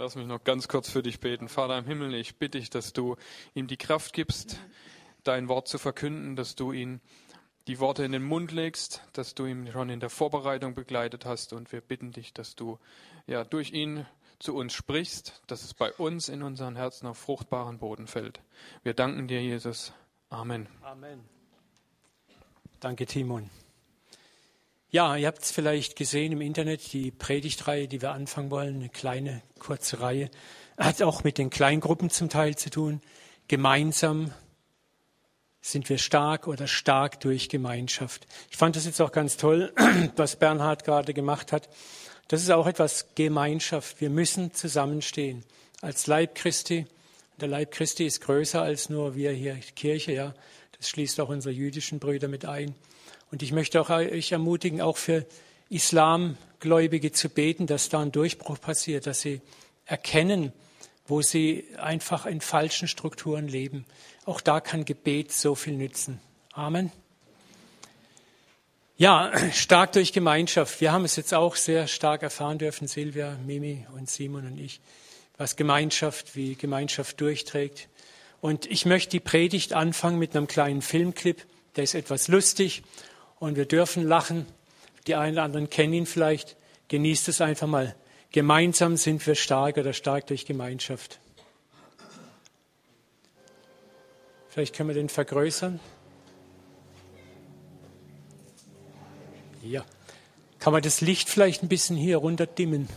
Lass mich noch ganz kurz für dich beten. Vater im Himmel, ich bitte dich, dass du ihm die Kraft gibst, dein Wort zu verkünden, dass du ihn die Worte in den Mund legst, dass du ihn schon in der Vorbereitung begleitet hast und wir bitten dich, dass du ja durch ihn zu uns sprichst, dass es bei uns in unseren Herzen auf fruchtbaren Boden fällt. Wir danken dir, Jesus. Amen. Amen. Danke, Timon. Ja, ihr habt es vielleicht gesehen im Internet, die Predigtreihe, die wir anfangen wollen, eine kleine, kurze Reihe, hat auch mit den Kleingruppen zum Teil zu tun. Gemeinsam sind wir stark oder stark durch Gemeinschaft. Ich fand das jetzt auch ganz toll, was Bernhard gerade gemacht hat. Das ist auch etwas Gemeinschaft. Wir müssen zusammenstehen als Leib Christi. Der Leib Christi ist größer als nur wir hier Kirche, ja. Das schließt auch unsere jüdischen Brüder mit ein. Und ich möchte auch euch ermutigen, auch für Islamgläubige zu beten, dass da ein Durchbruch passiert, dass sie erkennen, wo sie einfach in falschen Strukturen leben. Auch da kann Gebet so viel nützen. Amen. Ja, stark durch Gemeinschaft. Wir haben es jetzt auch sehr stark erfahren dürfen, Silvia, Mimi und Simon und ich, was Gemeinschaft, wie Gemeinschaft durchträgt. Und ich möchte die Predigt anfangen mit einem kleinen Filmclip. Der ist etwas lustig und wir dürfen lachen. Die einen oder anderen kennen ihn vielleicht. Genießt es einfach mal. Gemeinsam sind wir stark oder stark durch Gemeinschaft. Vielleicht können wir den vergrößern. Ja. Kann man das Licht vielleicht ein bisschen hier runter dimmen?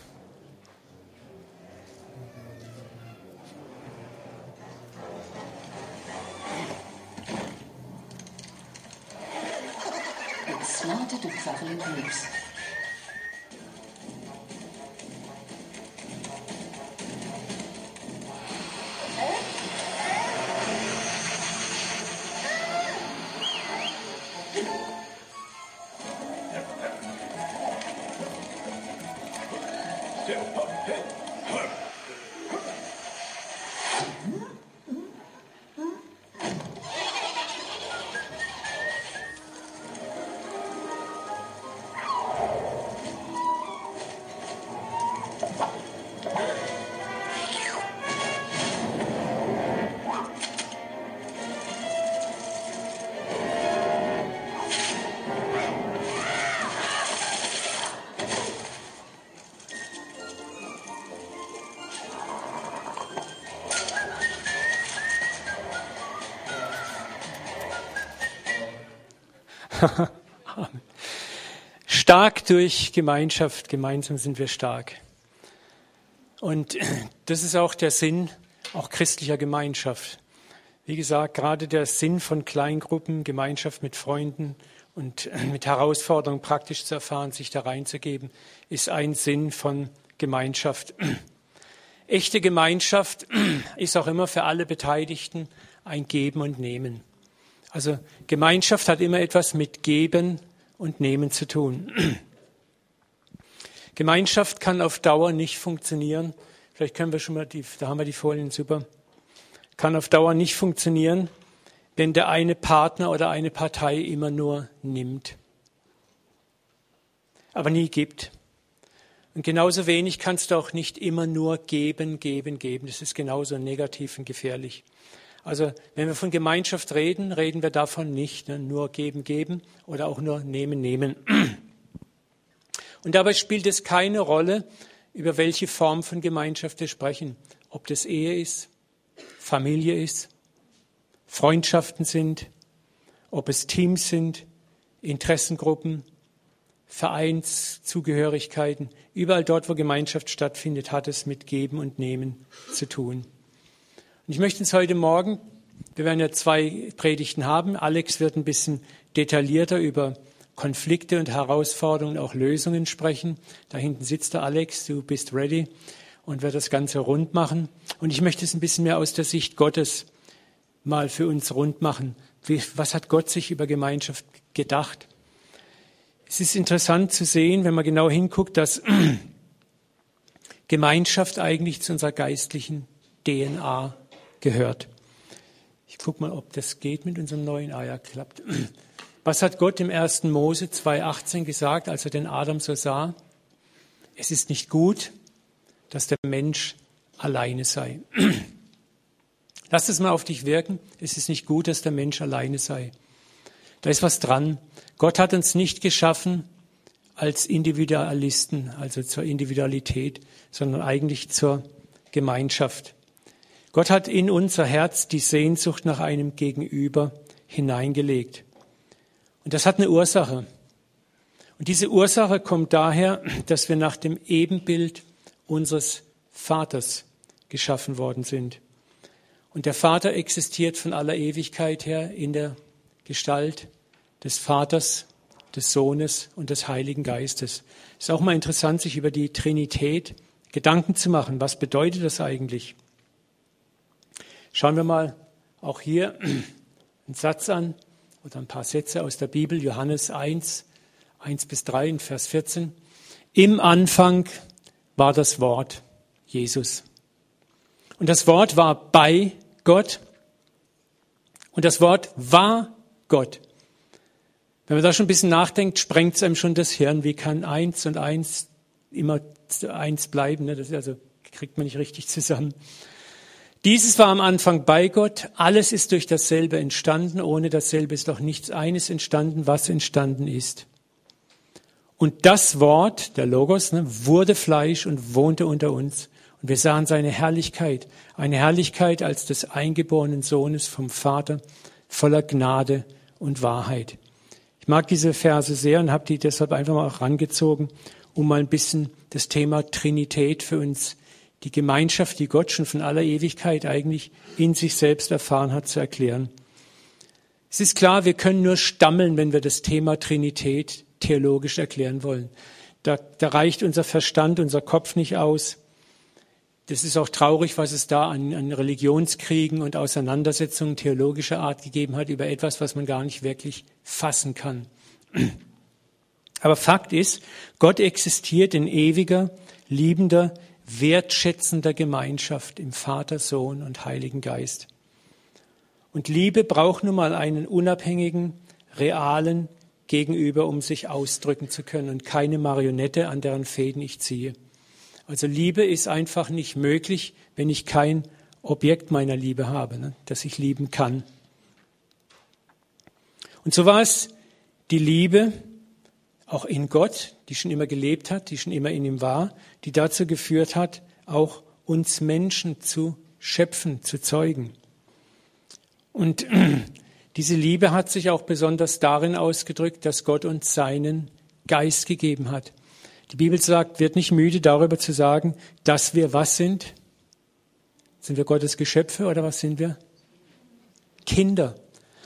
stark durch Gemeinschaft, gemeinsam sind wir stark. Und das ist auch der Sinn auch christlicher Gemeinschaft. Wie gesagt, gerade der Sinn von Kleingruppen, Gemeinschaft mit Freunden und mit Herausforderungen praktisch zu erfahren, sich da reinzugeben, ist ein Sinn von Gemeinschaft. Echte Gemeinschaft ist auch immer für alle Beteiligten ein Geben und Nehmen. Also Gemeinschaft hat immer etwas mit Geben und Nehmen zu tun. Gemeinschaft kann auf Dauer nicht funktionieren. Vielleicht können wir schon mal die, da haben wir die Folien super. Kann auf Dauer nicht funktionieren, wenn der eine Partner oder eine Partei immer nur nimmt, aber nie gibt. Und genauso wenig kannst du auch nicht immer nur geben, geben, geben. Das ist genauso negativ und gefährlich. Also wenn wir von Gemeinschaft reden, reden wir davon nicht ne? nur geben, geben oder auch nur nehmen, nehmen. Und dabei spielt es keine Rolle, über welche Form von Gemeinschaft wir sprechen. Ob das Ehe ist, Familie ist, Freundschaften sind, ob es Teams sind, Interessengruppen, Vereinszugehörigkeiten. Überall dort, wo Gemeinschaft stattfindet, hat es mit Geben und Nehmen zu tun. Und ich möchte uns heute Morgen, wir werden ja zwei Predigten haben. Alex wird ein bisschen detaillierter über Konflikte und Herausforderungen, auch Lösungen sprechen. Da hinten sitzt der Alex, du bist ready und wird das Ganze rund machen. Und ich möchte es ein bisschen mehr aus der Sicht Gottes mal für uns rund machen. Was hat Gott sich über Gemeinschaft gedacht? Es ist interessant zu sehen, wenn man genau hinguckt, dass Gemeinschaft eigentlich zu unserer geistlichen DNA gehört. Ich gucke mal, ob das geht mit unserem neuen. Ah ja, klappt. Was hat Gott im 1. Mose 2,18 gesagt, als er den Adam so sah? Es ist nicht gut, dass der Mensch alleine sei. Lass es mal auf dich wirken. Es ist nicht gut, dass der Mensch alleine sei. Da ist was dran. Gott hat uns nicht geschaffen als Individualisten, also zur Individualität, sondern eigentlich zur Gemeinschaft. Gott hat in unser Herz die Sehnsucht nach einem Gegenüber hineingelegt. Und das hat eine Ursache. Und diese Ursache kommt daher, dass wir nach dem Ebenbild unseres Vaters geschaffen worden sind. Und der Vater existiert von aller Ewigkeit her in der Gestalt des Vaters, des Sohnes und des Heiligen Geistes. Es ist auch mal interessant, sich über die Trinität Gedanken zu machen. Was bedeutet das eigentlich? Schauen wir mal auch hier einen Satz an oder ein paar Sätze aus der Bibel, Johannes 1, 1 bis 3 in Vers 14. Im Anfang war das Wort Jesus. Und das Wort war bei Gott. Und das Wort war Gott. Wenn man da schon ein bisschen nachdenkt, sprengt es einem schon das Hirn. Wie kann eins und eins immer eins bleiben? Ne? Das also kriegt man nicht richtig zusammen. Dieses war am Anfang bei Gott. Alles ist durch dasselbe entstanden. Ohne dasselbe ist doch nichts eines entstanden, was entstanden ist. Und das Wort, der Logos, ne, wurde Fleisch und wohnte unter uns. Und wir sahen seine Herrlichkeit, eine Herrlichkeit als des eingeborenen Sohnes vom Vater, voller Gnade und Wahrheit. Ich mag diese Verse sehr und habe die deshalb einfach mal auch rangezogen, um mal ein bisschen das Thema Trinität für uns, die Gemeinschaft, die Gott schon von aller Ewigkeit eigentlich in sich selbst erfahren hat, zu erklären. Es ist klar, wir können nur stammeln, wenn wir das Thema Trinität theologisch erklären wollen. Da, da reicht unser Verstand, unser Kopf nicht aus. Das ist auch traurig, was es da an, an Religionskriegen und Auseinandersetzungen theologischer Art gegeben hat über etwas, was man gar nicht wirklich fassen kann. Aber Fakt ist, Gott existiert in ewiger, liebender, wertschätzender Gemeinschaft im Vater, Sohn und Heiligen Geist. Und Liebe braucht nun mal einen unabhängigen, realen Gegenüber, um sich ausdrücken zu können und keine Marionette, an deren Fäden ich ziehe. Also Liebe ist einfach nicht möglich, wenn ich kein Objekt meiner Liebe habe, ne, das ich lieben kann. Und so war es die Liebe auch in Gott, die schon immer gelebt hat, die schon immer in ihm war, die dazu geführt hat, auch uns Menschen zu schöpfen, zu zeugen. Und diese Liebe hat sich auch besonders darin ausgedrückt, dass Gott uns seinen Geist gegeben hat. Die Bibel sagt, wird nicht müde darüber zu sagen, dass wir was sind. Sind wir Gottes Geschöpfe oder was sind wir? Kinder.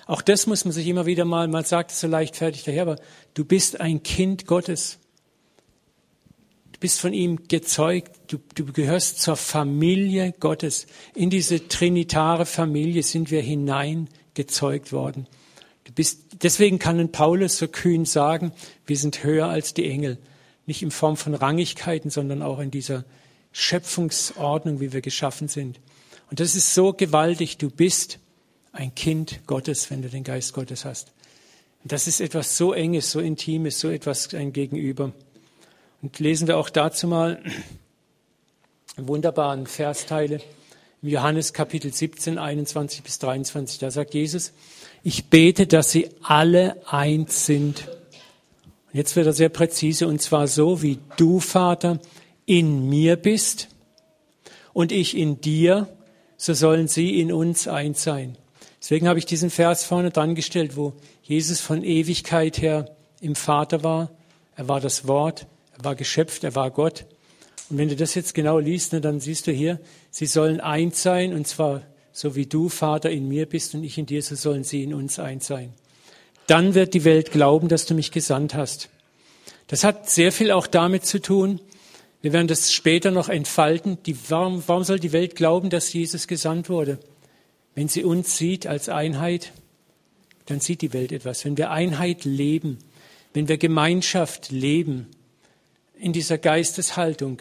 Auch das muss man sich immer wieder mal, man sagt es so leichtfertig daher, aber du bist ein Kind Gottes. Du bist von ihm gezeugt. Du, du gehörst zur Familie Gottes. In diese trinitare Familie sind wir hineingezeugt worden. Du bist, deswegen kann ein Paulus so kühn sagen, wir sind höher als die Engel nicht in Form von Rangigkeiten, sondern auch in dieser Schöpfungsordnung, wie wir geschaffen sind. Und das ist so gewaltig. Du bist ein Kind Gottes, wenn du den Geist Gottes hast. Und das ist etwas so Enges, so Intimes, so etwas ein Gegenüber. Und lesen wir auch dazu mal wunderbaren Versteile im Johannes Kapitel 17, 21 bis 23. Da sagt Jesus, ich bete, dass sie alle eins sind Jetzt wird er sehr präzise und zwar so, wie du, Vater, in mir bist und ich in dir, so sollen sie in uns eins sein. Deswegen habe ich diesen Vers vorne dran gestellt, wo Jesus von Ewigkeit her im Vater war. Er war das Wort, er war geschöpft, er war Gott. Und wenn du das jetzt genau liest, ne, dann siehst du hier, sie sollen eins sein, und zwar so wie du, Vater, in mir bist und ich in dir, so sollen sie in uns eins sein dann wird die Welt glauben, dass du mich gesandt hast. Das hat sehr viel auch damit zu tun, wir werden das später noch entfalten, die, warum, warum soll die Welt glauben, dass Jesus gesandt wurde? Wenn sie uns sieht als Einheit, dann sieht die Welt etwas. Wenn wir Einheit leben, wenn wir Gemeinschaft leben, in dieser Geisteshaltung,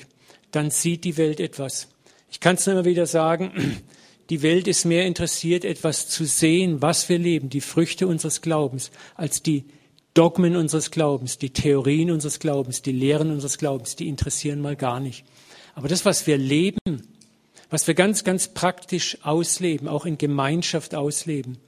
dann sieht die Welt etwas. Ich kann es nur immer wieder sagen, die Welt ist mehr interessiert, etwas zu sehen, was wir leben, die Früchte unseres Glaubens, als die Dogmen unseres Glaubens, die Theorien unseres Glaubens, die Lehren unseres Glaubens, die interessieren mal gar nicht. Aber das, was wir leben, was wir ganz, ganz praktisch ausleben, auch in Gemeinschaft ausleben.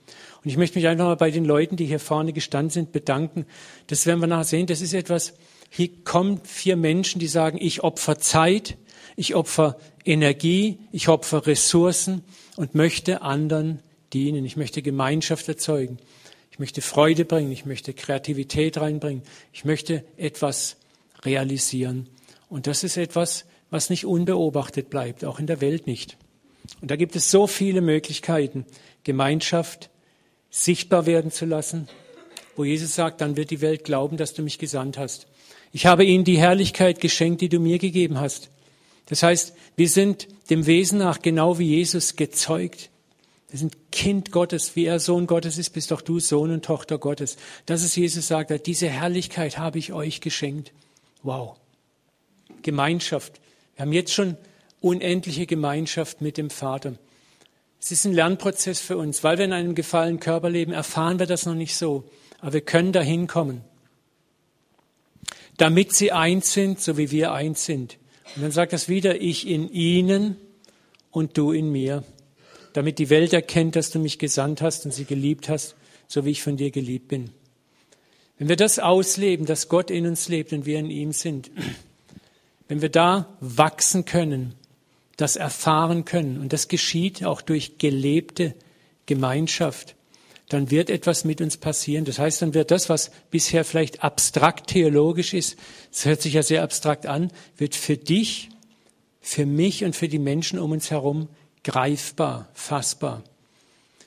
Und ich möchte mich einfach mal bei den Leuten, die hier vorne gestanden sind, bedanken. Das werden wir nachher sehen. Das ist etwas, hier kommen vier Menschen, die sagen, ich opfer Zeit, ich opfer Energie, ich opfer Ressourcen und möchte anderen dienen. Ich möchte Gemeinschaft erzeugen. Ich möchte Freude bringen. Ich möchte Kreativität reinbringen. Ich möchte etwas realisieren. Und das ist etwas, was nicht unbeobachtet bleibt, auch in der Welt nicht. Und da gibt es so viele Möglichkeiten, Gemeinschaft sichtbar werden zu lassen, wo Jesus sagt, dann wird die Welt glauben, dass du mich gesandt hast. Ich habe ihnen die Herrlichkeit geschenkt, die du mir gegeben hast. Das heißt, wir sind dem Wesen nach genau wie Jesus gezeugt. Wir sind Kind Gottes, wie er Sohn Gottes ist, bist doch du Sohn und Tochter Gottes. Das ist Jesus sagt, diese Herrlichkeit habe ich euch geschenkt. Wow. Gemeinschaft. Wir haben jetzt schon unendliche Gemeinschaft mit dem Vater. Es ist ein Lernprozess für uns. Weil wir in einem gefallenen Körper leben, erfahren wir das noch nicht so. Aber wir können dahin kommen. Damit sie eins sind, so wie wir eins sind. Und dann sagt das wieder, ich in ihnen und du in mir. Damit die Welt erkennt, dass du mich gesandt hast und sie geliebt hast, so wie ich von dir geliebt bin. Wenn wir das ausleben, dass Gott in uns lebt und wir in ihm sind, wenn wir da wachsen können, das erfahren können, und das geschieht auch durch gelebte Gemeinschaft, dann wird etwas mit uns passieren. Das heißt, dann wird das, was bisher vielleicht abstrakt theologisch ist, das hört sich ja sehr abstrakt an, wird für dich, für mich und für die Menschen um uns herum greifbar, fassbar.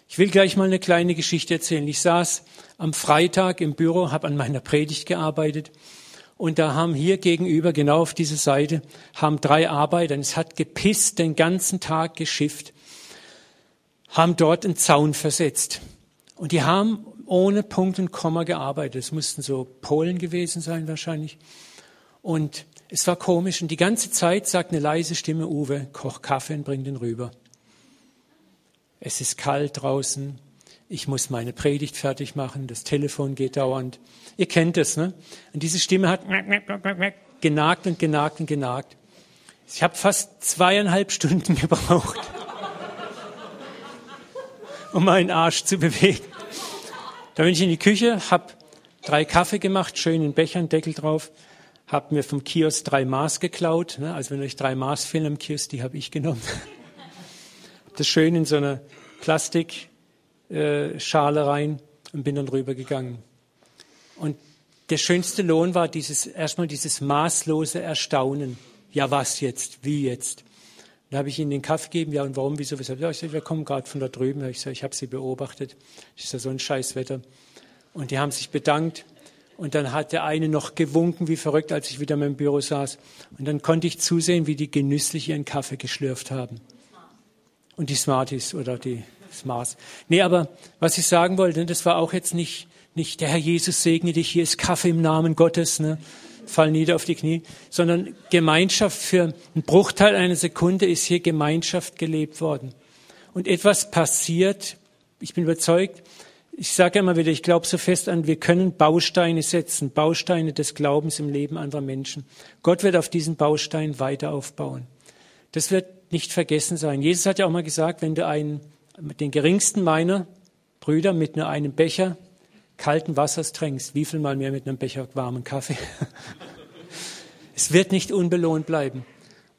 Ich will gleich mal eine kleine Geschichte erzählen. Ich saß am Freitag im Büro, habe an meiner Predigt gearbeitet und da haben hier gegenüber, genau auf dieser Seite, haben drei Arbeiter, es hat gepisst, den ganzen Tag geschifft, haben dort einen Zaun versetzt. Und die haben ohne Punkt und Komma gearbeitet. Es mussten so Polen gewesen sein wahrscheinlich. Und es war komisch. Und die ganze Zeit sagt eine leise Stimme, Uwe, koch Kaffee und bring den rüber. Es ist kalt draußen. Ich muss meine Predigt fertig machen. Das Telefon geht dauernd. Ihr kennt es, ne? Und diese Stimme hat genagt und genagt und genagt. Ich habe fast zweieinhalb Stunden gebraucht, um meinen Arsch zu bewegen. Da bin ich in die Küche, habe drei Kaffee gemacht, schön in Bechern, Deckel drauf, habe mir vom Kiosk drei Maß geklaut. Ne? Also wenn euch drei Maß fehlen im Kiosk, die habe ich genommen. das schön in so eine Plastikschale äh, rein und bin dann rübergegangen. Und der schönste Lohn war dieses, erstmal dieses maßlose Erstaunen. Ja, was jetzt? Wie jetzt? Dann habe ich ihnen den Kaffee gegeben, ja und warum, wieso, weshalb? Ja, ich sage, wir kommen gerade von da drüben. Ich ich habe sie beobachtet. Es ist ja so ein Scheißwetter. Und die haben sich bedankt. Und dann hat der eine noch gewunken wie verrückt, als ich wieder in meinem Büro saß. Und dann konnte ich zusehen, wie die genüsslich ihren Kaffee geschlürft haben. Und die Smarties oder die Smarts. Nee, aber was ich sagen wollte, das war auch jetzt nicht, nicht der Herr Jesus segne dich, hier ist Kaffee im Namen Gottes, ne? fall nieder auf die Knie, sondern Gemeinschaft für einen Bruchteil einer Sekunde ist hier Gemeinschaft gelebt worden. Und etwas passiert, ich bin überzeugt, ich sage immer wieder, ich glaube so fest an, wir können Bausteine setzen, Bausteine des Glaubens im Leben anderer Menschen. Gott wird auf diesen Baustein weiter aufbauen. Das wird nicht vergessen sein. Jesus hat ja auch mal gesagt, wenn du einen, den geringsten meiner Brüder mit nur einem Becher kalten Wassers trinkst, wie viel mal mehr mit einem Becher warmen Kaffee. es wird nicht unbelohnt bleiben.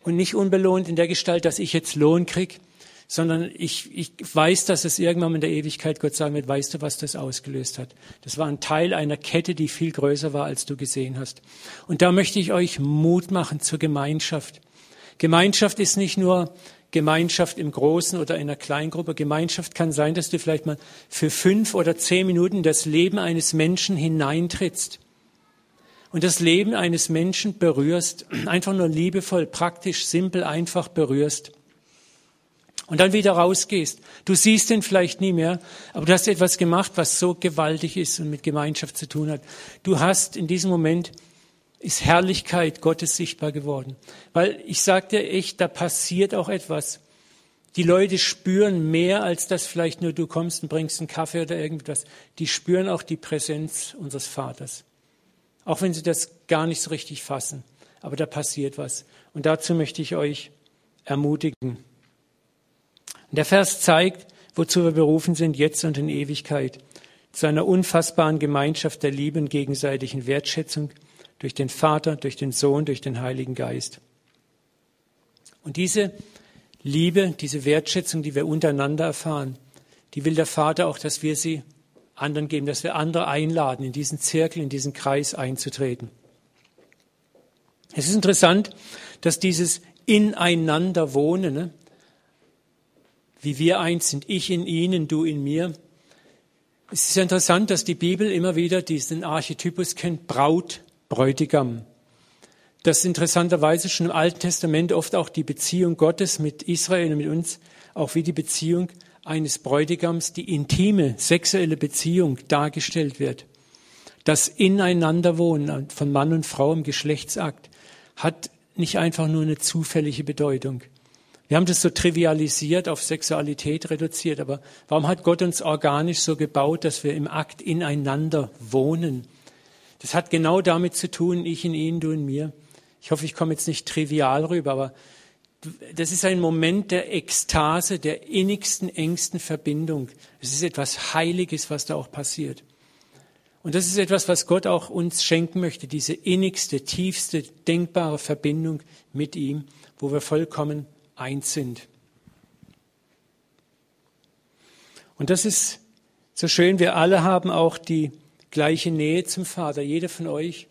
Und nicht unbelohnt in der Gestalt, dass ich jetzt Lohn krieg, sondern ich, ich weiß, dass es irgendwann in der Ewigkeit Gott sagen wird, weißt du, was das ausgelöst hat? Das war ein Teil einer Kette, die viel größer war, als du gesehen hast. Und da möchte ich euch Mut machen zur Gemeinschaft. Gemeinschaft ist nicht nur Gemeinschaft im Großen oder in einer Kleingruppe. Gemeinschaft kann sein, dass du vielleicht mal für fünf oder zehn Minuten das Leben eines Menschen hineintrittst und das Leben eines Menschen berührst, einfach nur liebevoll, praktisch, simpel, einfach berührst und dann wieder rausgehst. Du siehst ihn vielleicht nie mehr, aber du hast etwas gemacht, was so gewaltig ist und mit Gemeinschaft zu tun hat. Du hast in diesem Moment ist Herrlichkeit Gottes sichtbar geworden. Weil ich dir echt, da passiert auch etwas. Die Leute spüren mehr, als dass vielleicht nur du kommst und bringst einen Kaffee oder irgendwas. Die spüren auch die Präsenz unseres Vaters. Auch wenn sie das gar nicht so richtig fassen. Aber da passiert was. Und dazu möchte ich euch ermutigen. Der Vers zeigt, wozu wir berufen sind, jetzt und in Ewigkeit, zu einer unfassbaren Gemeinschaft der Liebe und gegenseitigen Wertschätzung durch den Vater, durch den Sohn, durch den Heiligen Geist. Und diese Liebe, diese Wertschätzung, die wir untereinander erfahren, die will der Vater auch, dass wir sie anderen geben, dass wir andere einladen, in diesen Zirkel, in diesen Kreis einzutreten. Es ist interessant, dass dieses Ineinander wohnen, ne? wie wir eins sind, ich in ihnen, du in mir. Es ist interessant, dass die Bibel immer wieder diesen Archetypus kennt, Braut, Bräutigam. Dass interessanterweise schon im Alten Testament oft auch die Beziehung Gottes mit Israel und mit uns, auch wie die Beziehung eines Bräutigams, die intime sexuelle Beziehung dargestellt wird. Das Ineinanderwohnen von Mann und Frau im Geschlechtsakt hat nicht einfach nur eine zufällige Bedeutung. Wir haben das so trivialisiert, auf Sexualität reduziert, aber warum hat Gott uns organisch so gebaut, dass wir im Akt ineinander wohnen? Das hat genau damit zu tun, ich in Ihnen, du in mir. Ich hoffe, ich komme jetzt nicht trivial rüber, aber das ist ein Moment der Ekstase, der innigsten, engsten Verbindung. Es ist etwas Heiliges, was da auch passiert. Und das ist etwas, was Gott auch uns schenken möchte, diese innigste, tiefste, denkbare Verbindung mit ihm, wo wir vollkommen eins sind. Und das ist so schön, wir alle haben auch die gleiche Nähe zum Vater, jeder von euch.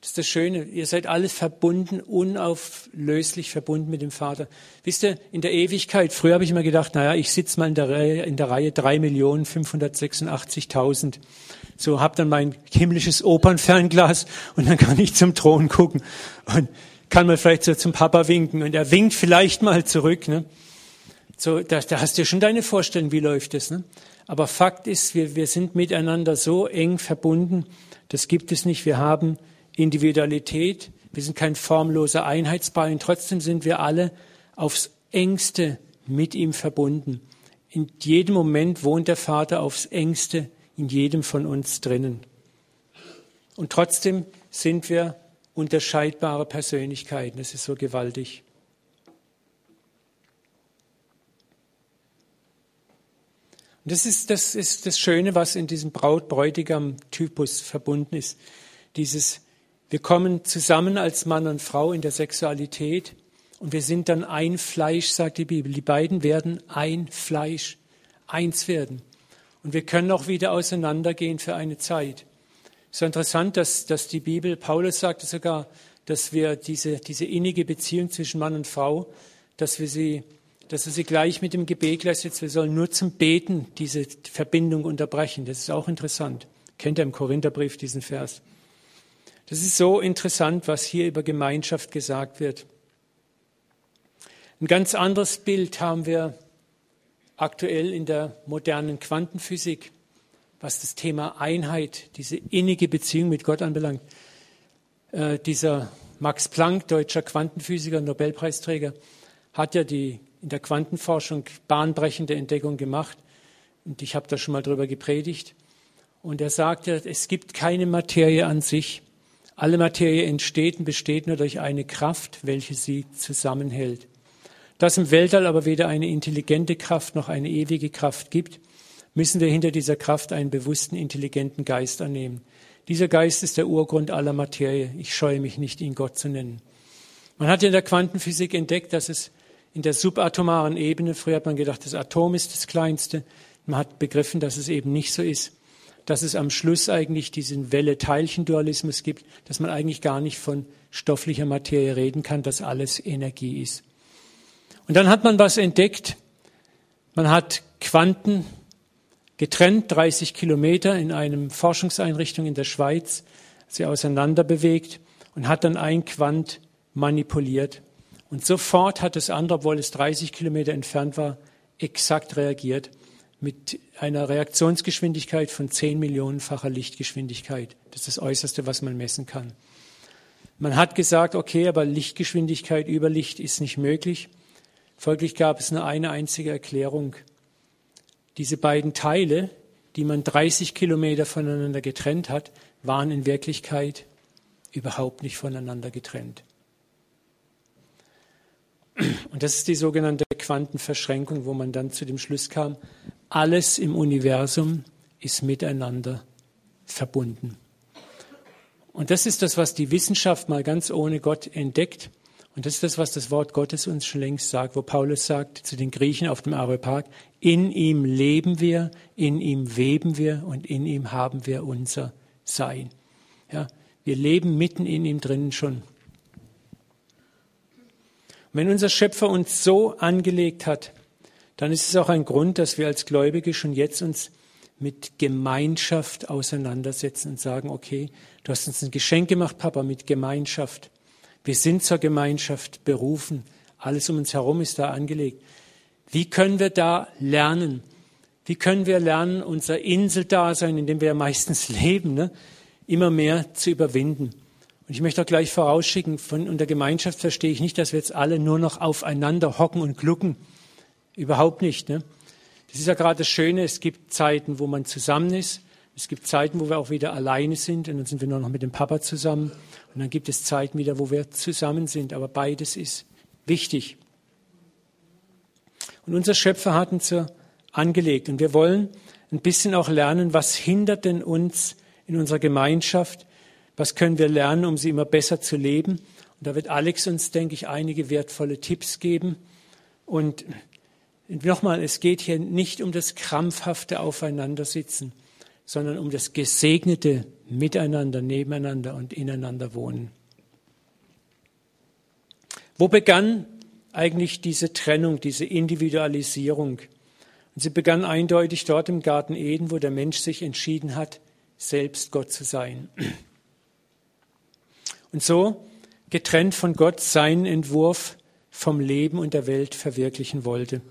Das ist das Schöne, ihr seid alle verbunden, unauflöslich verbunden mit dem Vater. Wisst ihr, in der Ewigkeit, früher habe ich immer gedacht, naja, ich sitze mal in der Reihe, in der Reihe 3.586.000. So, hab dann mein himmlisches Opernfernglas und dann kann ich zum Thron gucken und kann man vielleicht so zum Papa winken und er winkt vielleicht mal zurück. Ne? So, da, da hast du ja schon deine Vorstellung, wie läuft das. Ne? Aber Fakt ist, wir, wir sind miteinander so eng verbunden, das gibt es nicht. Wir haben Individualität, wir sind kein formloser Einheitsball und trotzdem sind wir alle aufs engste mit ihm verbunden. In jedem Moment wohnt der Vater aufs engste in jedem von uns drinnen. Und trotzdem sind wir unterscheidbare Persönlichkeiten. Das ist so gewaltig. Und das ist, das ist das Schöne, was in diesem Braut-Bräutigam-Typus verbunden ist. Dieses wir kommen zusammen als Mann und Frau in der Sexualität und wir sind dann ein Fleisch, sagt die Bibel. Die beiden werden ein Fleisch, eins werden. Und wir können auch wieder auseinandergehen für eine Zeit. Es ist interessant, dass, dass die Bibel, Paulus sagte sogar, dass wir diese, diese innige Beziehung zwischen Mann und Frau, dass wir sie, dass wir sie gleich mit dem Gebet gleichsetzen. Wir sollen nur zum Beten diese Verbindung unterbrechen. Das ist auch interessant. Kennt ihr im Korintherbrief diesen Vers? Das ist so interessant, was hier über Gemeinschaft gesagt wird. Ein ganz anderes Bild haben wir aktuell in der modernen Quantenphysik, was das Thema Einheit, diese innige Beziehung mit Gott anbelangt. Äh, dieser Max Planck, deutscher Quantenphysiker, Nobelpreisträger, hat ja die in der Quantenforschung bahnbrechende Entdeckung gemacht. Und ich habe da schon mal drüber gepredigt. Und er sagte, es gibt keine Materie an sich, alle Materie entsteht und besteht nur durch eine Kraft, welche sie zusammenhält. Dass im Weltall aber weder eine intelligente Kraft noch eine ewige Kraft gibt, müssen wir hinter dieser Kraft einen bewussten, intelligenten Geist annehmen. Dieser Geist ist der Urgrund aller Materie. Ich scheue mich nicht, ihn Gott zu nennen. Man hat in der Quantenphysik entdeckt, dass es in der subatomaren Ebene, früher hat man gedacht, das Atom ist das Kleinste, man hat begriffen, dass es eben nicht so ist dass es am Schluss eigentlich diesen Welle-Teilchen-Dualismus gibt, dass man eigentlich gar nicht von stofflicher Materie reden kann, dass alles Energie ist. Und dann hat man was entdeckt. Man hat Quanten getrennt, 30 Kilometer in einem Forschungseinrichtung in der Schweiz, sie auseinander bewegt und hat dann ein Quant manipuliert. Und sofort hat das andere, obwohl es 30 Kilometer entfernt war, exakt reagiert mit einer Reaktionsgeschwindigkeit von 10 Millionenfacher Lichtgeschwindigkeit. Das ist das Äußerste, was man messen kann. Man hat gesagt, okay, aber Lichtgeschwindigkeit über Licht ist nicht möglich. Folglich gab es nur eine einzige Erklärung. Diese beiden Teile, die man 30 Kilometer voneinander getrennt hat, waren in Wirklichkeit überhaupt nicht voneinander getrennt. Und das ist die sogenannte Quantenverschränkung, wo man dann zu dem Schluss kam, alles im Universum ist miteinander verbunden. Und das ist das, was die Wissenschaft mal ganz ohne Gott entdeckt. Und das ist das, was das Wort Gottes uns schon längst sagt, wo Paulus sagt zu den Griechen auf dem Areopag, in ihm leben wir, in ihm weben wir und in ihm haben wir unser Sein. Ja, wir leben mitten in ihm drinnen schon. Wenn unser Schöpfer uns so angelegt hat, dann ist es auch ein Grund, dass wir als Gläubige schon jetzt uns mit Gemeinschaft auseinandersetzen und sagen, okay, du hast uns ein Geschenk gemacht, Papa, mit Gemeinschaft. Wir sind zur Gemeinschaft berufen. Alles um uns herum ist da angelegt. Wie können wir da lernen? Wie können wir lernen, unser Inseldasein, in dem wir ja meistens leben, ne, immer mehr zu überwinden? Und ich möchte auch gleich vorausschicken, von unter Gemeinschaft verstehe ich nicht, dass wir jetzt alle nur noch aufeinander hocken und glucken. Überhaupt nicht. Ne? Das ist ja gerade das Schöne, es gibt Zeiten, wo man zusammen ist. Es gibt Zeiten, wo wir auch wieder alleine sind und dann sind wir nur noch mit dem Papa zusammen. Und dann gibt es Zeiten wieder, wo wir zusammen sind. Aber beides ist wichtig. Und unser Schöpfer hat uns so angelegt. Und wir wollen ein bisschen auch lernen, was hindert denn uns in unserer Gemeinschaft? Was können wir lernen, um sie immer besser zu leben? Und da wird Alex uns, denke ich, einige wertvolle Tipps geben. Und nochmal, es geht hier nicht um das krampfhafte Aufeinandersitzen, sondern um das gesegnete Miteinander, nebeneinander und ineinander wohnen. Wo begann eigentlich diese Trennung, diese Individualisierung? Und sie begann eindeutig dort im Garten Eden, wo der Mensch sich entschieden hat, selbst Gott zu sein. Und so, getrennt von Gott, seinen Entwurf vom Leben und der Welt verwirklichen wollte.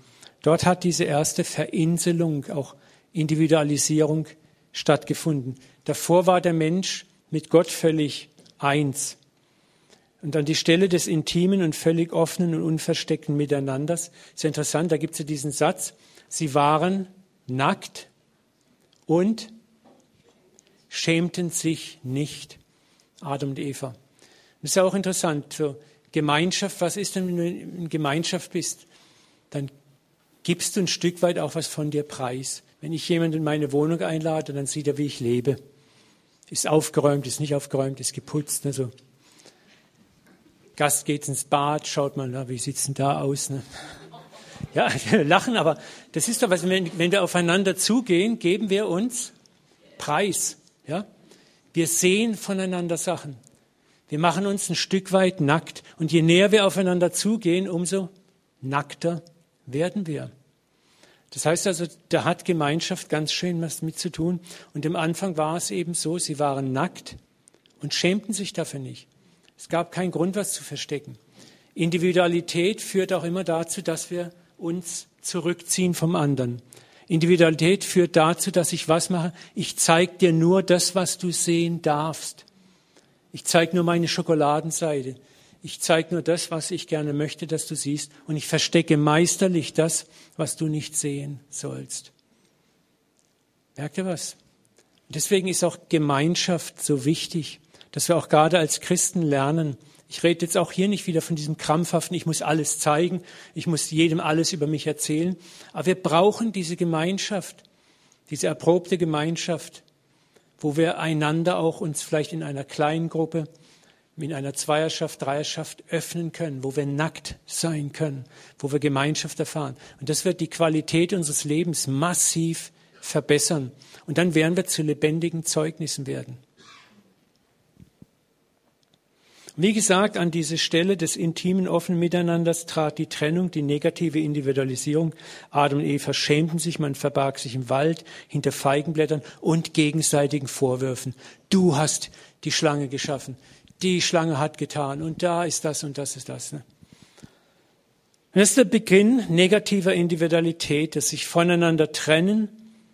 Dort hat diese erste Verinselung, auch Individualisierung stattgefunden. Davor war der Mensch mit Gott völlig eins. Und an die Stelle des intimen und völlig offenen und unversteckten Miteinanders, ist ja interessant, da gibt es ja diesen Satz, sie waren nackt und schämten sich nicht. Adam und Eva. Das ist ja auch interessant. So Gemeinschaft, was ist denn, wenn du in Gemeinschaft bist? Dann gibst du ein Stück weit auch was von dir preis. Wenn ich jemanden in meine Wohnung einlade, dann sieht er, wie ich lebe. Ist aufgeräumt, ist nicht aufgeräumt, ist geputzt. Ne, so. Gast geht ins Bad, schaut mal, na, wie sieht's denn da aus? Ne? Ja, lachen, aber das ist doch was, wenn, wenn wir aufeinander zugehen, geben wir uns Preis. Ja? Wir sehen voneinander Sachen. Wir machen uns ein Stück weit nackt. Und je näher wir aufeinander zugehen, umso nackter werden wir. Das heißt also, da hat Gemeinschaft ganz schön was mit zu tun. Und im Anfang war es eben so, sie waren nackt und schämten sich dafür nicht. Es gab keinen Grund, was zu verstecken. Individualität führt auch immer dazu, dass wir uns zurückziehen vom anderen. Individualität führt dazu, dass ich was mache? Ich zeige dir nur das, was du sehen darfst. Ich zeige nur meine Schokoladenseite. Ich zeige nur das, was ich gerne möchte, dass du siehst. Und ich verstecke meisterlich das, was du nicht sehen sollst. Merkt ihr was? deswegen ist auch Gemeinschaft so wichtig, dass wir auch gerade als Christen lernen. Ich rede jetzt auch hier nicht wieder von diesem krampfhaften, ich muss alles zeigen, ich muss jedem alles über mich erzählen. Aber wir brauchen diese Gemeinschaft, diese erprobte Gemeinschaft, wo wir einander auch uns vielleicht in einer kleinen Gruppe in einer Zweierschaft, Dreierschaft öffnen können, wo wir nackt sein können, wo wir Gemeinschaft erfahren. Und das wird die Qualität unseres Lebens massiv verbessern. Und dann werden wir zu lebendigen Zeugnissen werden. Wie gesagt, an diese Stelle des intimen, offenen Miteinanders trat die Trennung, die negative Individualisierung. Adam und Eva schämten sich, man verbarg sich im Wald hinter Feigenblättern und gegenseitigen Vorwürfen. Du hast die Schlange geschaffen die Schlange hat getan und da ist das und das ist das. Ne? Das ist der Beginn negativer Individualität, das sich voneinander trennen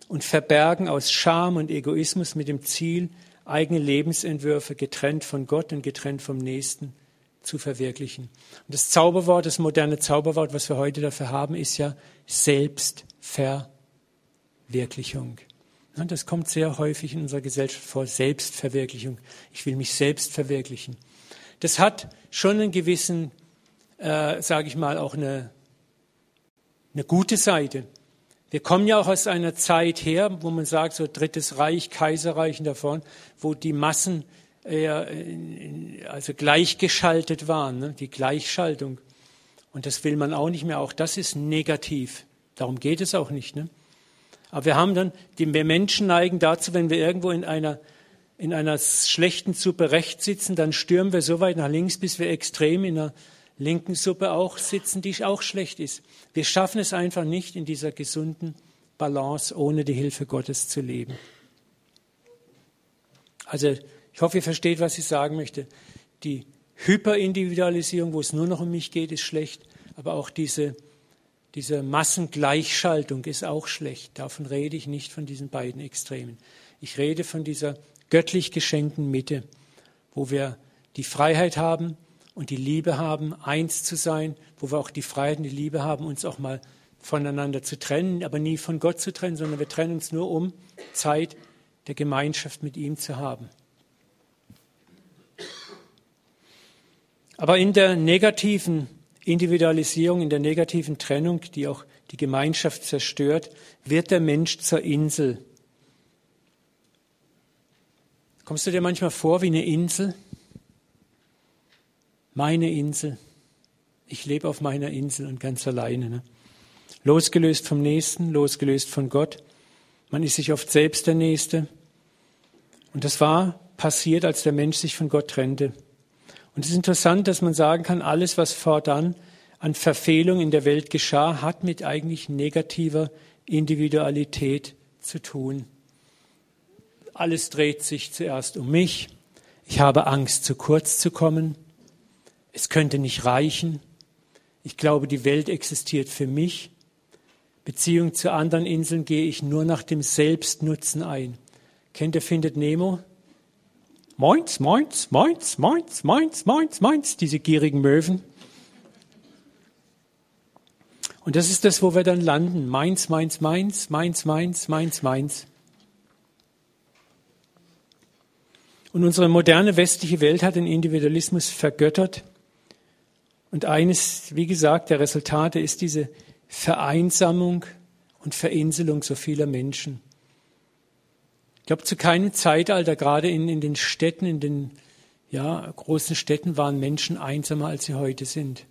und verbergen aus Scham und Egoismus mit dem Ziel, eigene Lebensentwürfe getrennt von Gott und getrennt vom Nächsten zu verwirklichen. Und das Zauberwort, das moderne Zauberwort, was wir heute dafür haben, ist ja Selbstverwirklichung. Das kommt sehr häufig in unserer Gesellschaft vor, Selbstverwirklichung. Ich will mich selbst verwirklichen. Das hat schon einen gewissen, äh, sage ich mal, auch eine eine gute Seite. Wir kommen ja auch aus einer Zeit her, wo man sagt, so Drittes Reich, Kaiserreich davon, wo die Massen eher also gleichgeschaltet waren, ne? die Gleichschaltung. Und das will man auch nicht mehr. Auch das ist negativ. Darum geht es auch nicht. Ne? Aber wir haben dann, die wir Menschen neigen dazu, wenn wir irgendwo in einer, in einer schlechten Suppe rechts sitzen, dann stürmen wir so weit nach links, bis wir extrem in einer linken Suppe auch sitzen, die auch schlecht ist. Wir schaffen es einfach nicht, in dieser gesunden Balance ohne die Hilfe Gottes zu leben. Also ich hoffe, ihr versteht, was ich sagen möchte. Die Hyperindividualisierung, wo es nur noch um mich geht, ist schlecht, aber auch diese, diese Massengleichschaltung ist auch schlecht. Davon rede ich nicht von diesen beiden Extremen. Ich rede von dieser göttlich geschenkten Mitte, wo wir die Freiheit haben, und die Liebe haben, eins zu sein, wo wir auch die Freiheit und die Liebe haben, uns auch mal voneinander zu trennen, aber nie von Gott zu trennen, sondern wir trennen uns nur um Zeit der Gemeinschaft mit ihm zu haben. Aber in der negativen Individualisierung, in der negativen Trennung, die auch die Gemeinschaft zerstört, wird der Mensch zur Insel. Kommst du dir manchmal vor wie eine Insel? Meine Insel. Ich lebe auf meiner Insel und ganz alleine. Ne? Losgelöst vom Nächsten, losgelöst von Gott. Man ist sich oft selbst der Nächste. Und das war passiert, als der Mensch sich von Gott trennte. Und es ist interessant, dass man sagen kann, alles, was fortan an Verfehlung in der Welt geschah, hat mit eigentlich negativer Individualität zu tun. Alles dreht sich zuerst um mich. Ich habe Angst, zu kurz zu kommen. Es könnte nicht reichen. Ich glaube, die Welt existiert für mich. Beziehung zu anderen Inseln gehe ich nur nach dem Selbstnutzen ein. Kennt ihr Findet Nemo? Moins, moins, moins, moins, moins, moins, moins, diese gierigen Möwen. Und das ist das, wo wir dann landen. Meins, meins, meins, meins, meins, meins, meins. Und unsere moderne westliche Welt hat den Individualismus vergöttert und eines, wie gesagt, der Resultate ist diese Vereinsamung und Verinselung so vieler Menschen. Ich glaube, zu keinem Zeitalter, gerade in, in den Städten, in den ja, großen Städten, waren Menschen einsamer, als sie heute sind.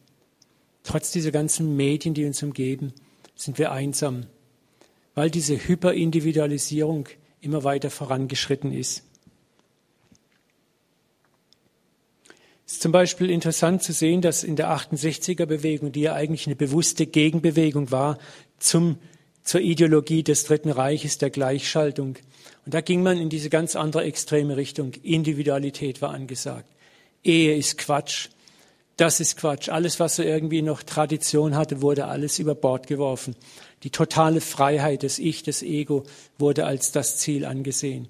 Trotz dieser ganzen Medien, die uns umgeben, sind wir einsam, weil diese Hyperindividualisierung immer weiter vorangeschritten ist. Es ist zum Beispiel interessant zu sehen, dass in der 68er Bewegung, die ja eigentlich eine bewusste Gegenbewegung war zum, zur Ideologie des Dritten Reiches, der Gleichschaltung. Und da ging man in diese ganz andere extreme Richtung. Individualität war angesagt. Ehe ist Quatsch. Das ist Quatsch. Alles, was so irgendwie noch Tradition hatte, wurde alles über Bord geworfen. Die totale Freiheit des Ich, des Ego wurde als das Ziel angesehen.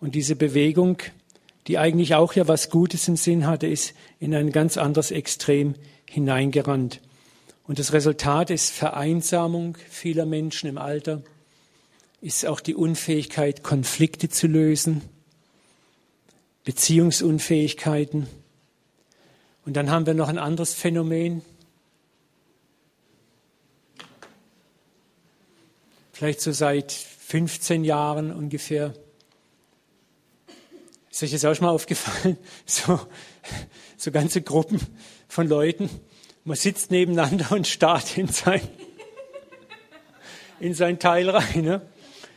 Und diese Bewegung die eigentlich auch ja was Gutes im Sinn hatte, ist in ein ganz anderes Extrem hineingerannt. Und das Resultat ist Vereinsamung vieler Menschen im Alter, ist auch die Unfähigkeit, Konflikte zu lösen, Beziehungsunfähigkeiten. Und dann haben wir noch ein anderes Phänomen, vielleicht so seit 15 Jahren ungefähr, ist euch das auch schon mal aufgefallen? So, so ganze Gruppen von Leuten. Man sitzt nebeneinander und starrt in sein, in sein Teil rein, ne?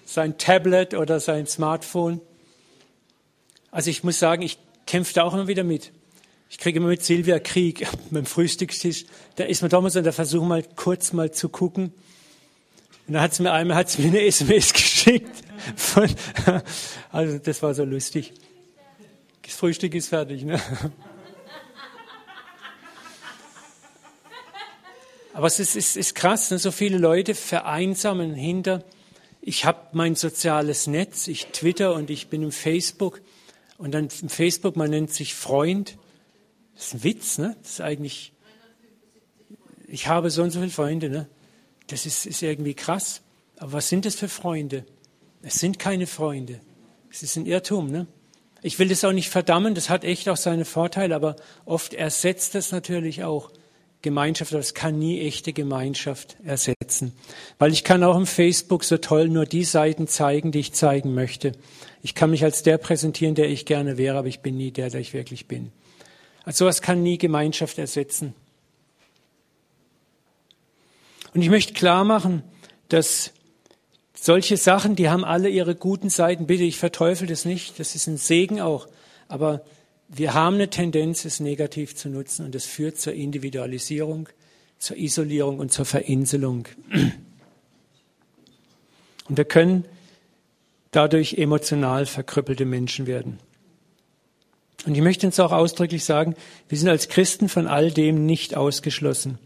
sein Tablet oder sein Smartphone. Also ich muss sagen, ich kämpfe da auch immer wieder mit. Ich kriege immer mit Silvia Krieg dem Frühstückstisch. Da ist man mal so, da versuche mal kurz mal zu gucken. Und dann hat sie mir einmal hat sie mir eine SMS geschickt. Von, also das war so lustig. Das Frühstück ist fertig. Ne? Aber es ist, ist, ist krass, ne? so viele Leute vereinsamen hinter, ich habe mein soziales Netz, ich Twitter und ich bin im Facebook. Und dann im Facebook, man nennt sich Freund. Das ist ein Witz, ne? Das ist eigentlich, ich habe so und so viele Freunde, ne? Das ist, ist irgendwie krass. Aber was sind das für Freunde? Es sind keine Freunde. Es ist ein Irrtum, ne? Ich will das auch nicht verdammen, das hat echt auch seine Vorteile, aber oft ersetzt das natürlich auch Gemeinschaft, aber es kann nie echte Gemeinschaft ersetzen. Weil ich kann auch im Facebook so toll nur die Seiten zeigen, die ich zeigen möchte. Ich kann mich als der präsentieren, der ich gerne wäre, aber ich bin nie der, der ich wirklich bin. Also sowas kann nie Gemeinschaft ersetzen. Und ich möchte klar machen, dass solche Sachen, die haben alle ihre guten Seiten. Bitte, ich verteufel das nicht. Das ist ein Segen auch. Aber wir haben eine Tendenz, es negativ zu nutzen und es führt zur Individualisierung, zur Isolierung und zur Verinselung. Und wir können dadurch emotional verkrüppelte Menschen werden. Und ich möchte uns auch ausdrücklich sagen, wir sind als Christen von all dem nicht ausgeschlossen.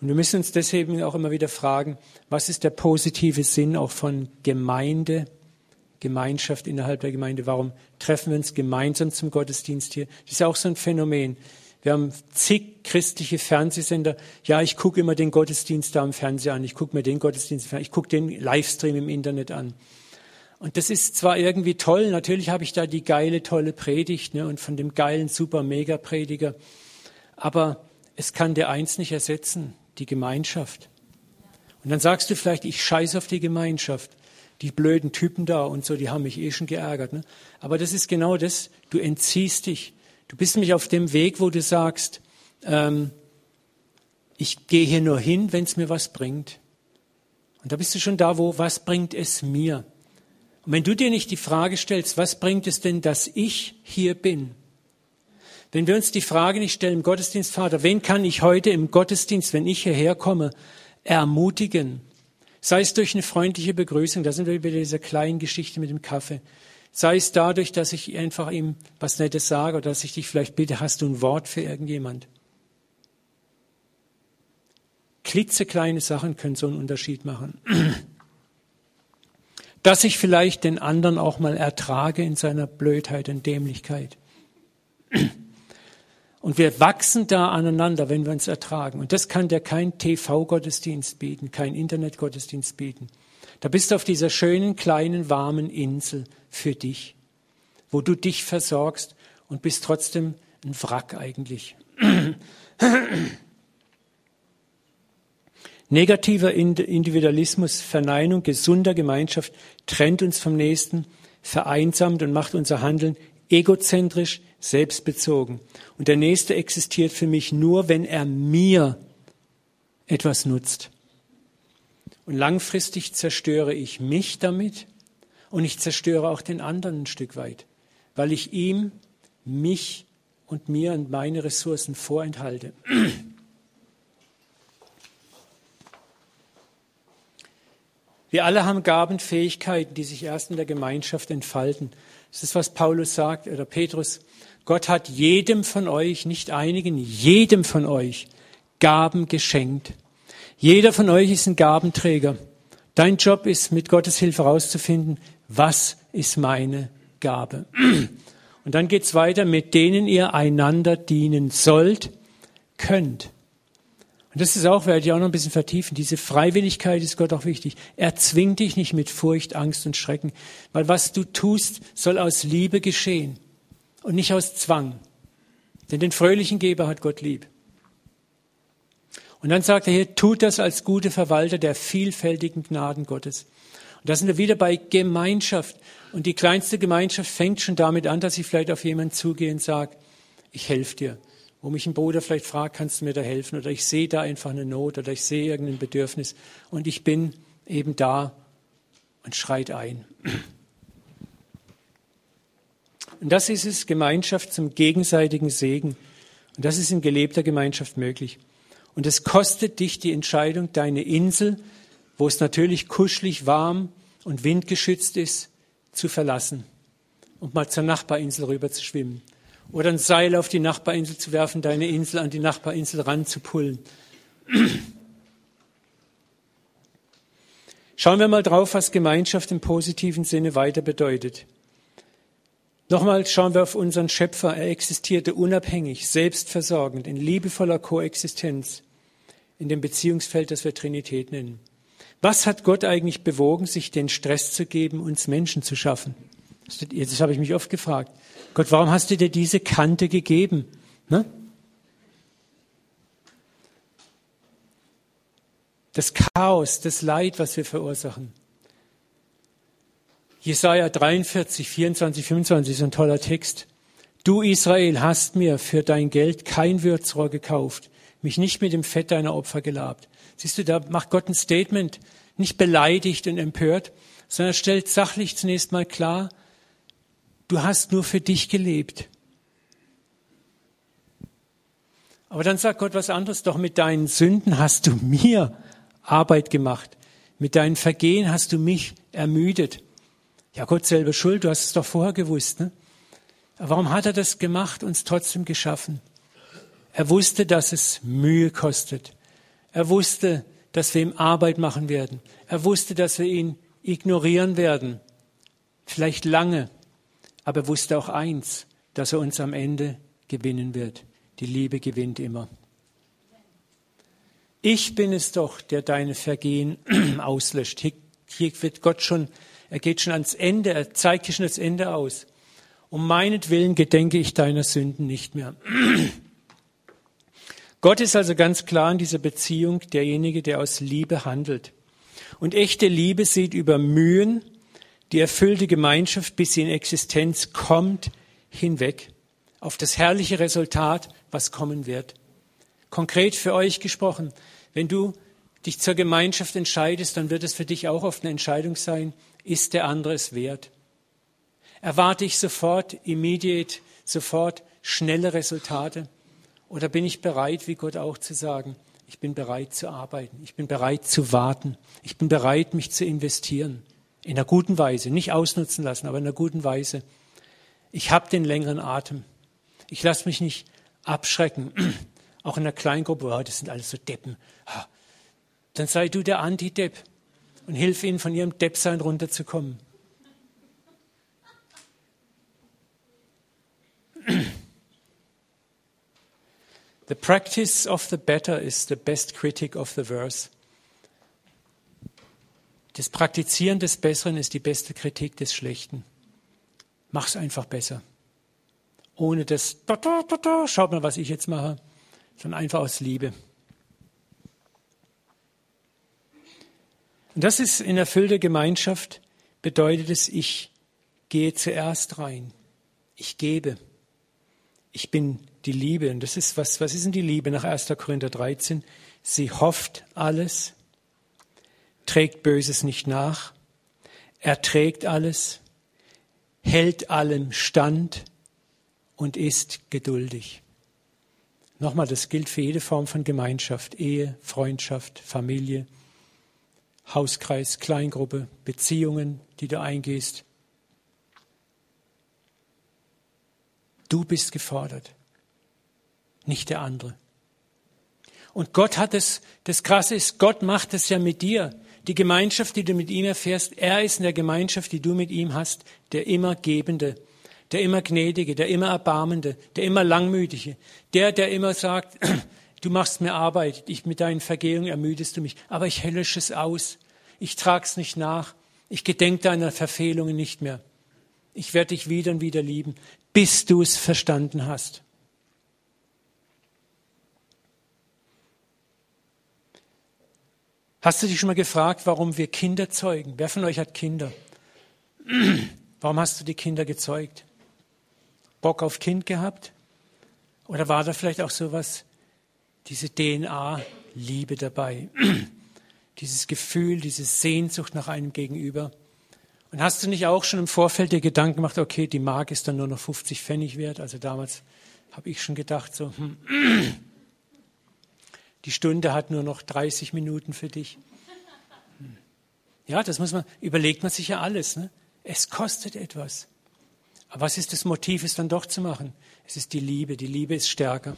Und wir müssen uns deswegen auch immer wieder fragen, was ist der positive Sinn auch von Gemeinde, Gemeinschaft innerhalb der Gemeinde? Warum treffen wir uns gemeinsam zum Gottesdienst hier? Das ist ja auch so ein Phänomen. Wir haben zig christliche Fernsehsender. Ja, ich gucke immer den Gottesdienst da am Fernseher an. Ich gucke mir den Gottesdienst, ich gucke den Livestream im Internet an. Und das ist zwar irgendwie toll, natürlich habe ich da die geile, tolle Predigt ne, und von dem geilen, super Mega-Prediger, aber es kann der eins nicht ersetzen, die Gemeinschaft. Und dann sagst du vielleicht, ich scheiße auf die Gemeinschaft. Die blöden Typen da und so, die haben mich eh schon geärgert. Ne? Aber das ist genau das, du entziehst dich. Du bist nämlich auf dem Weg, wo du sagst, ähm, ich gehe hier nur hin, wenn es mir was bringt. Und da bist du schon da, wo, was bringt es mir? Und wenn du dir nicht die Frage stellst, was bringt es denn, dass ich hier bin? Wenn wir uns die Frage nicht stellen im Gottesdienst, Vater, wen kann ich heute im Gottesdienst, wenn ich hierher komme, ermutigen? Sei es durch eine freundliche Begrüßung, da sind wir bei dieser kleinen Geschichte mit dem Kaffee. Sei es dadurch, dass ich einfach ihm was Nettes sage oder dass ich dich vielleicht bitte, hast du ein Wort für irgendjemand? Klitzekleine Sachen können so einen Unterschied machen. Dass ich vielleicht den anderen auch mal ertrage in seiner Blödheit und Dämlichkeit. Und wir wachsen da aneinander, wenn wir uns ertragen. Und das kann dir kein TV-Gottesdienst bieten, kein Internet-Gottesdienst bieten. Da bist du auf dieser schönen, kleinen, warmen Insel für dich, wo du dich versorgst und bist trotzdem ein Wrack eigentlich. Negativer Individualismus, Verneinung gesunder Gemeinschaft trennt uns vom Nächsten, vereinsamt und macht unser Handeln egozentrisch, selbstbezogen. Und der Nächste existiert für mich nur, wenn er mir etwas nutzt. Und langfristig zerstöre ich mich damit und ich zerstöre auch den anderen ein Stück weit, weil ich ihm, mich und mir und meine Ressourcen vorenthalte. Wir alle haben Gaben, Fähigkeiten, die sich erst in der Gemeinschaft entfalten. Das ist, was Paulus sagt, oder Petrus. Gott hat jedem von euch, nicht einigen, jedem von euch Gaben geschenkt. Jeder von euch ist ein Gabenträger. Dein Job ist, mit Gottes Hilfe herauszufinden, was ist meine Gabe. Und dann geht's weiter, mit denen ihr einander dienen sollt, könnt. Und das ist auch, werde ich auch noch ein bisschen vertiefen. Diese Freiwilligkeit ist Gott auch wichtig. Er zwingt dich nicht mit Furcht, Angst und Schrecken, weil was du tust, soll aus Liebe geschehen und nicht aus Zwang. Denn den fröhlichen Geber hat Gott lieb. Und dann sagt er hier, tut das als gute Verwalter der vielfältigen Gnaden Gottes. Und da sind wir wieder bei Gemeinschaft. Und die kleinste Gemeinschaft fängt schon damit an, dass ich vielleicht auf jemanden zugehe und sage, ich helfe dir wo mich ein Bruder vielleicht fragt, kannst du mir da helfen? Oder ich sehe da einfach eine Not oder ich sehe irgendein Bedürfnis und ich bin eben da und schreit ein. Und das ist es, Gemeinschaft zum gegenseitigen Segen. Und das ist in gelebter Gemeinschaft möglich. Und es kostet dich die Entscheidung, deine Insel, wo es natürlich kuschelig, warm und windgeschützt ist, zu verlassen und mal zur Nachbarinsel rüber zu schwimmen oder ein Seil auf die Nachbarinsel zu werfen, deine Insel an die Nachbarinsel ranzupullen. Schauen wir mal drauf, was Gemeinschaft im positiven Sinne weiter bedeutet. Nochmal schauen wir auf unseren Schöpfer. Er existierte unabhängig, selbstversorgend, in liebevoller Koexistenz in dem Beziehungsfeld, das wir Trinität nennen. Was hat Gott eigentlich bewogen, sich den Stress zu geben, uns Menschen zu schaffen? Das habe ich mich oft gefragt. Gott, warum hast du dir diese Kante gegeben? Ne? das Chaos, das Leid, was wir verursachen. Jesaja 43, 24, 25 ist ein toller Text. Du Israel hast mir für dein Geld kein Würzrohr gekauft, mich nicht mit dem Fett deiner Opfer gelabt. Siehst du, da macht Gott ein Statement, nicht beleidigt und empört, sondern stellt sachlich zunächst mal klar, du hast nur für dich gelebt. Aber dann sagt Gott was anderes, doch mit deinen Sünden hast du mir Arbeit gemacht. Mit deinen Vergehen hast du mich ermüdet. Ja, Gott selber schuld, du hast es doch vorher gewusst. Ne? Aber warum hat er das gemacht, uns trotzdem geschaffen? Er wusste, dass es Mühe kostet. Er wusste, dass wir ihm Arbeit machen werden. Er wusste, dass wir ihn ignorieren werden. Vielleicht lange. Aber er wusste auch eins, dass er uns am Ende gewinnen wird. Die Liebe gewinnt immer. Ich bin es doch, der deine Vergehen auslöscht. Hier, hier wird Gott schon, er geht schon ans Ende, er zeigt dir schon das Ende aus. Um meinetwillen gedenke ich deiner Sünden nicht mehr. Gott ist also ganz klar in dieser Beziehung derjenige, der aus Liebe handelt. Und echte Liebe sieht über Mühen, die erfüllte Gemeinschaft, bis sie in Existenz kommt, hinweg auf das herrliche Resultat, was kommen wird. Konkret für euch gesprochen, wenn du dich zur Gemeinschaft entscheidest, dann wird es für dich auch oft eine Entscheidung sein, ist der andere es wert? Erwarte ich sofort, immediate, sofort schnelle Resultate? Oder bin ich bereit, wie Gott auch zu sagen, ich bin bereit zu arbeiten, ich bin bereit zu warten, ich bin bereit, mich zu investieren. In einer guten Weise, nicht ausnutzen lassen, aber in einer guten Weise. Ich habe den längeren Atem. Ich lasse mich nicht abschrecken. Auch in einer Kleingruppe, oh, das sind alles so Deppen. Dann sei du der Anti-Depp und hilf ihnen, von ihrem Deppsein runterzukommen. The practice of the better is the best critic of the worse. Das Praktizieren des Besseren ist die beste Kritik des Schlechten. Mach's einfach besser ohne das, da, da, da, da, schaut mal, was ich jetzt mache, sondern einfach aus Liebe. Und das ist in erfüllter Gemeinschaft, bedeutet es, ich gehe zuerst rein. Ich gebe. Ich bin die Liebe. Und das ist, was, was ist denn die Liebe nach 1. Korinther 13? Sie hofft alles, trägt Böses nicht nach, erträgt alles, hält allem stand, und ist geduldig. Nochmal, das gilt für jede Form von Gemeinschaft, Ehe, Freundschaft, Familie, Hauskreis, Kleingruppe, Beziehungen, die du eingehst. Du bist gefordert, nicht der andere. Und Gott hat es, das Krasse ist, Gott macht es ja mit dir. Die Gemeinschaft, die du mit ihm erfährst, er ist in der Gemeinschaft, die du mit ihm hast, der immer Gebende der immer Gnädige, der immer Erbarmende, der immer Langmütige, der, der immer sagt, du machst mir Arbeit, ich mit deinen Vergehungen ermüdest du mich, aber ich lösche es aus, ich trag's nicht nach, ich gedenk deiner Verfehlungen nicht mehr. Ich werde dich wieder und wieder lieben, bis du es verstanden hast. Hast du dich schon mal gefragt, warum wir Kinder zeugen? Wer von euch hat Kinder? Warum hast du die Kinder gezeugt? Bock auf Kind gehabt? Oder war da vielleicht auch sowas, diese DNA-Liebe dabei? Dieses Gefühl, diese Sehnsucht nach einem Gegenüber? Und hast du nicht auch schon im Vorfeld dir Gedanken gemacht, okay, die Mark ist dann nur noch 50 Pfennig wert? Also damals habe ich schon gedacht, so, hm, die Stunde hat nur noch 30 Minuten für dich. Ja, das muss man, überlegt man sich ja alles. Ne? Es kostet etwas. Aber was ist das Motiv, es dann doch zu machen? Es ist die Liebe. Die Liebe ist stärker.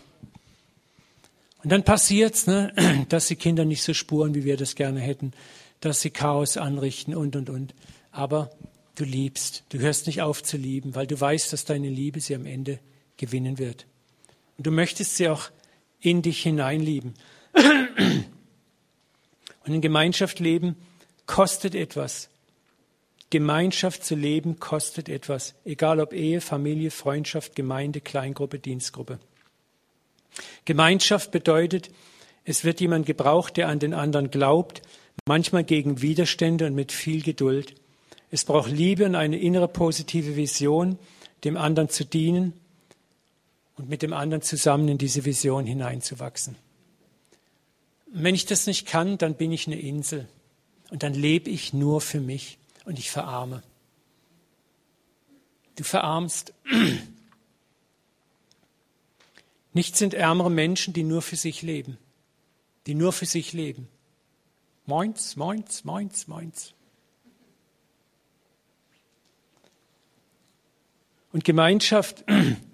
Und dann passiert's, ne, dass die Kinder nicht so spuren, wie wir das gerne hätten, dass sie Chaos anrichten und, und, und. Aber du liebst. Du hörst nicht auf zu lieben, weil du weißt, dass deine Liebe sie am Ende gewinnen wird. Und du möchtest sie auch in dich hineinlieben. Und in Gemeinschaft leben kostet etwas. Gemeinschaft zu leben kostet etwas, egal ob Ehe, Familie, Freundschaft, Gemeinde, Kleingruppe, Dienstgruppe. Gemeinschaft bedeutet, Es wird jemand gebraucht, der an den anderen glaubt, manchmal gegen Widerstände und mit viel Geduld. Es braucht Liebe und eine innere positive Vision, dem anderen zu dienen und mit dem anderen zusammen in diese Vision hineinzuwachsen. Wenn ich das nicht kann, dann bin ich eine Insel und dann lebe ich nur für mich und ich verarme. Du verarmst. Nicht sind ärmere Menschen, die nur für sich leben, die nur für sich leben. Moins, moins, moins, moins. Und Gemeinschaft,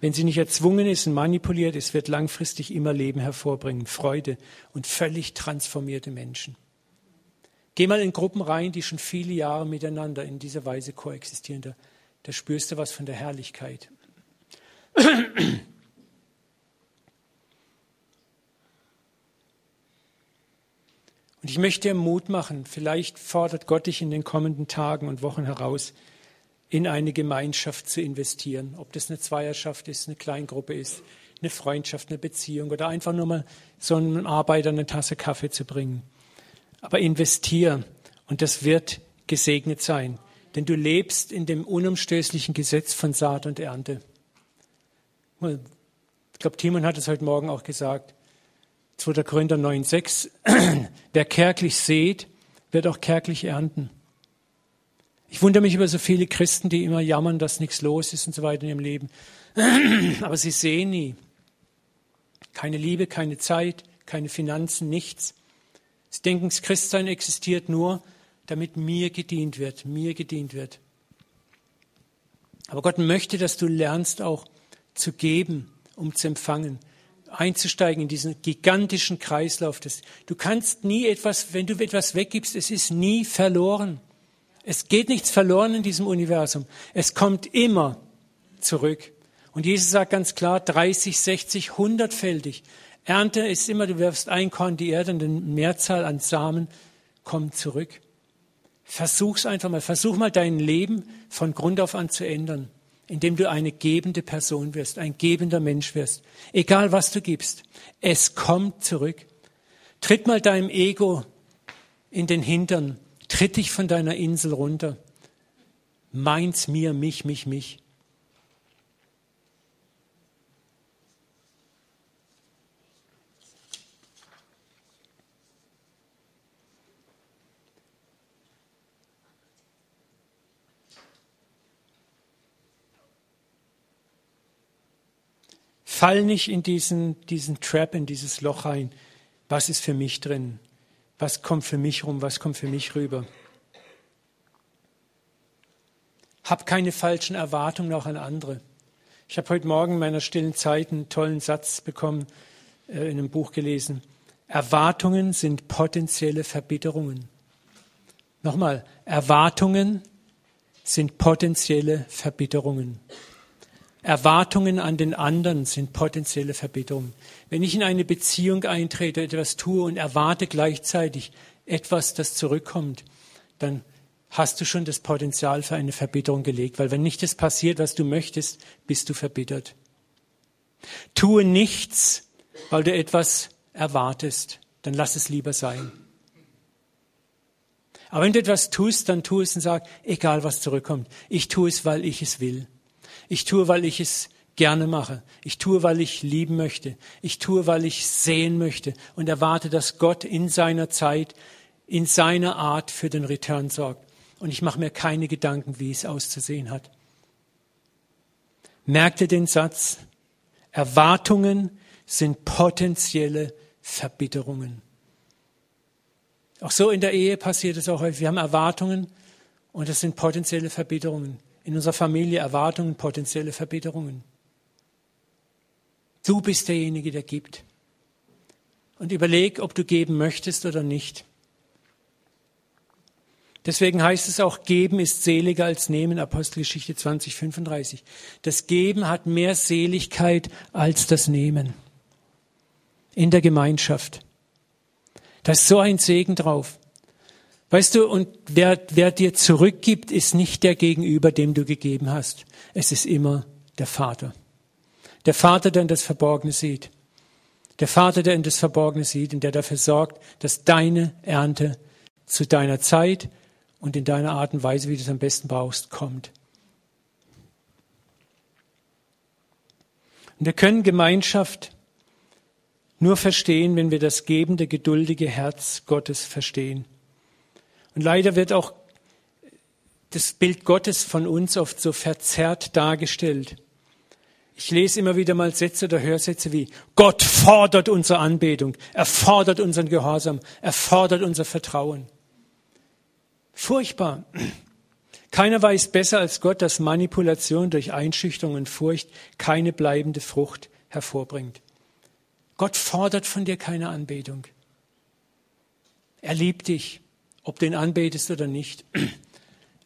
wenn sie nicht erzwungen ist und manipuliert ist, wird langfristig immer Leben hervorbringen, Freude und völlig transformierte Menschen. Geh mal in Gruppen rein, die schon viele Jahre miteinander in dieser Weise koexistieren. Da, da spürst du was von der Herrlichkeit. Und ich möchte dir Mut machen, vielleicht fordert Gott dich in den kommenden Tagen und Wochen heraus, in eine Gemeinschaft zu investieren. Ob das eine Zweierschaft ist, eine Kleingruppe ist, eine Freundschaft, eine Beziehung oder einfach nur mal so einem Arbeiter eine Tasse Kaffee zu bringen. Aber investier und das wird gesegnet sein, denn du lebst in dem unumstößlichen Gesetz von Saat und Ernte. Ich glaube, Timon hat es heute Morgen auch gesagt. 2. Korinther 9,6. Wer kärglich sät, wird auch kärglich ernten. Ich wundere mich über so viele Christen, die immer jammern, dass nichts los ist und so weiter in ihrem Leben. Aber sie sehen nie. Keine Liebe, keine Zeit, keine Finanzen, nichts. Sie denken, das Christsein existiert nur, damit mir gedient wird, mir gedient wird. Aber Gott möchte, dass du lernst auch zu geben, um zu empfangen einzusteigen in diesen gigantischen Kreislauf. du kannst nie etwas, wenn du etwas weggibst, es ist nie verloren. Es geht nichts verloren in diesem Universum. Es kommt immer zurück. Und Jesus sagt ganz klar, 30, 60, 100-fältig. Ernte ist immer, du wirfst ein Korn die Erde und eine Mehrzahl an Samen kommt zurück. Versuch's einfach mal. Versuch mal dein Leben von Grund auf an zu ändern indem du eine gebende Person wirst, ein gebender Mensch wirst. Egal was du gibst, es kommt zurück. Tritt mal deinem Ego in den Hintern, tritt dich von deiner Insel runter. Meins, mir, mich, mich, mich. Fall nicht in diesen, diesen Trap, in dieses Loch rein. Was ist für mich drin? Was kommt für mich rum? Was kommt für mich rüber? Hab keine falschen Erwartungen auch an andere. Ich habe heute Morgen in meiner stillen Zeit einen tollen Satz bekommen, äh, in einem Buch gelesen. Erwartungen sind potenzielle Verbitterungen. Nochmal, Erwartungen sind potenzielle Verbitterungen. Erwartungen an den anderen sind potenzielle Verbitterung. Wenn ich in eine Beziehung eintrete, etwas tue und erwarte gleichzeitig etwas, das zurückkommt, dann hast du schon das Potenzial für eine Verbitterung gelegt, weil wenn nicht das passiert, was du möchtest, bist du verbittert. Tue nichts, weil du etwas erwartest, dann lass es lieber sein. Aber wenn du etwas tust, dann tu es und sag, egal was zurückkommt, ich tue es, weil ich es will. Ich tue, weil ich es gerne mache. Ich tue, weil ich lieben möchte. Ich tue, weil ich sehen möchte und erwarte, dass Gott in seiner Zeit, in seiner Art für den Return sorgt. Und ich mache mir keine Gedanken, wie es auszusehen hat. Merkt ihr den Satz? Erwartungen sind potenzielle Verbitterungen. Auch so in der Ehe passiert es auch häufig. Wir haben Erwartungen und das sind potenzielle Verbitterungen in unserer Familie Erwartungen, potenzielle Verbitterungen. Du bist derjenige, der gibt. Und überleg, ob du geben möchtest oder nicht. Deswegen heißt es auch, geben ist seliger als nehmen, Apostelgeschichte 20, 35. Das Geben hat mehr Seligkeit als das Nehmen. In der Gemeinschaft. Da ist so ein Segen drauf. Weißt du, und wer, wer dir zurückgibt, ist nicht der Gegenüber, dem du gegeben hast. Es ist immer der Vater. Der Vater, der in das Verborgene sieht. Der Vater, der in das Verborgene sieht und der dafür sorgt, dass deine Ernte zu deiner Zeit und in deiner Art und Weise, wie du es am besten brauchst, kommt. Und wir können Gemeinschaft nur verstehen, wenn wir das gebende, geduldige Herz Gottes verstehen. Und leider wird auch das Bild Gottes von uns oft so verzerrt dargestellt. Ich lese immer wieder mal Sätze oder Hörsätze wie Gott fordert unsere Anbetung, er fordert unseren Gehorsam, er fordert unser Vertrauen. Furchtbar. Keiner weiß besser als Gott, dass Manipulation durch Einschüchterung und Furcht keine bleibende Frucht hervorbringt. Gott fordert von dir keine Anbetung. Er liebt dich, ob du ihn anbetest oder nicht.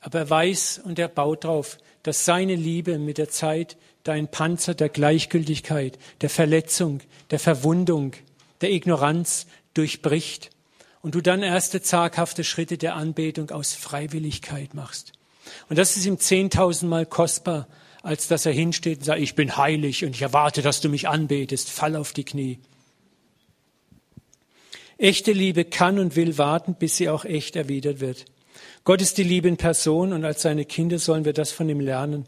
Aber er weiß und er baut darauf, dass seine Liebe mit der Zeit dein Panzer der Gleichgültigkeit, der Verletzung, der Verwundung, der Ignoranz durchbricht und du dann erste zaghafte Schritte der Anbetung aus Freiwilligkeit machst. Und das ist ihm zehntausendmal kostbar, als dass er hinsteht und sagt, ich bin heilig und ich erwarte, dass du mich anbetest. Fall auf die Knie. Echte Liebe kann und will warten, bis sie auch echt erwidert wird. Gott ist die Liebe in Person und als seine Kinder sollen wir das von ihm lernen.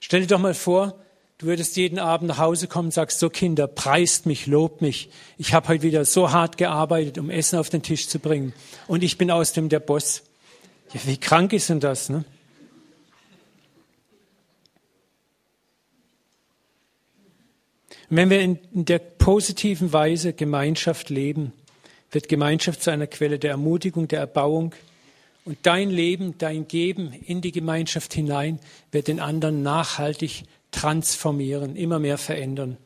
Stell dir doch mal vor, du würdest jeden Abend nach Hause kommen und sagst, so Kinder, preist mich, lobt mich. Ich habe heute wieder so hart gearbeitet, um Essen auf den Tisch zu bringen. Und ich bin aus dem der Boss. Ja, wie krank ist denn das? Ne? Wenn wir in der positiven Weise Gemeinschaft leben, wird Gemeinschaft zu einer Quelle der Ermutigung, der Erbauung. Und dein Leben, dein Geben in die Gemeinschaft hinein wird den anderen nachhaltig transformieren, immer mehr verändern.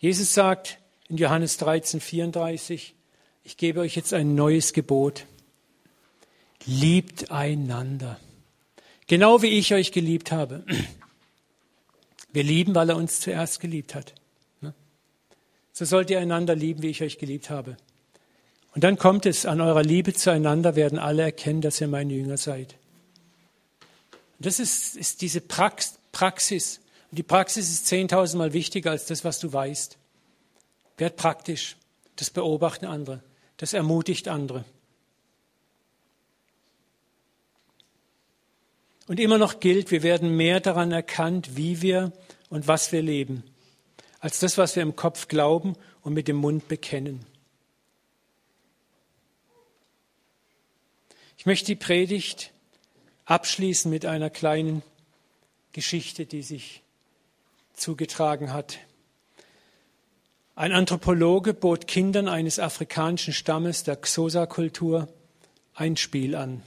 Jesus sagt in Johannes 13, 34, ich gebe euch jetzt ein neues Gebot. Liebt einander. Genau wie ich euch geliebt habe. Wir lieben, weil er uns zuerst geliebt hat. Ne? So sollt ihr einander lieben, wie ich euch geliebt habe. Und dann kommt es, an eurer Liebe zueinander werden alle erkennen, dass ihr meine Jünger seid. Und das ist, ist diese Prax Praxis. Und die Praxis ist zehntausendmal wichtiger als das, was du weißt. Werd praktisch. Das beobachten andere. Das ermutigt andere. Und immer noch gilt, wir werden mehr daran erkannt, wie wir und was wir leben, als das, was wir im Kopf glauben und mit dem Mund bekennen. Ich möchte die Predigt abschließen mit einer kleinen Geschichte, die sich zugetragen hat. Ein Anthropologe bot Kindern eines afrikanischen Stammes der Xhosa-Kultur ein Spiel an.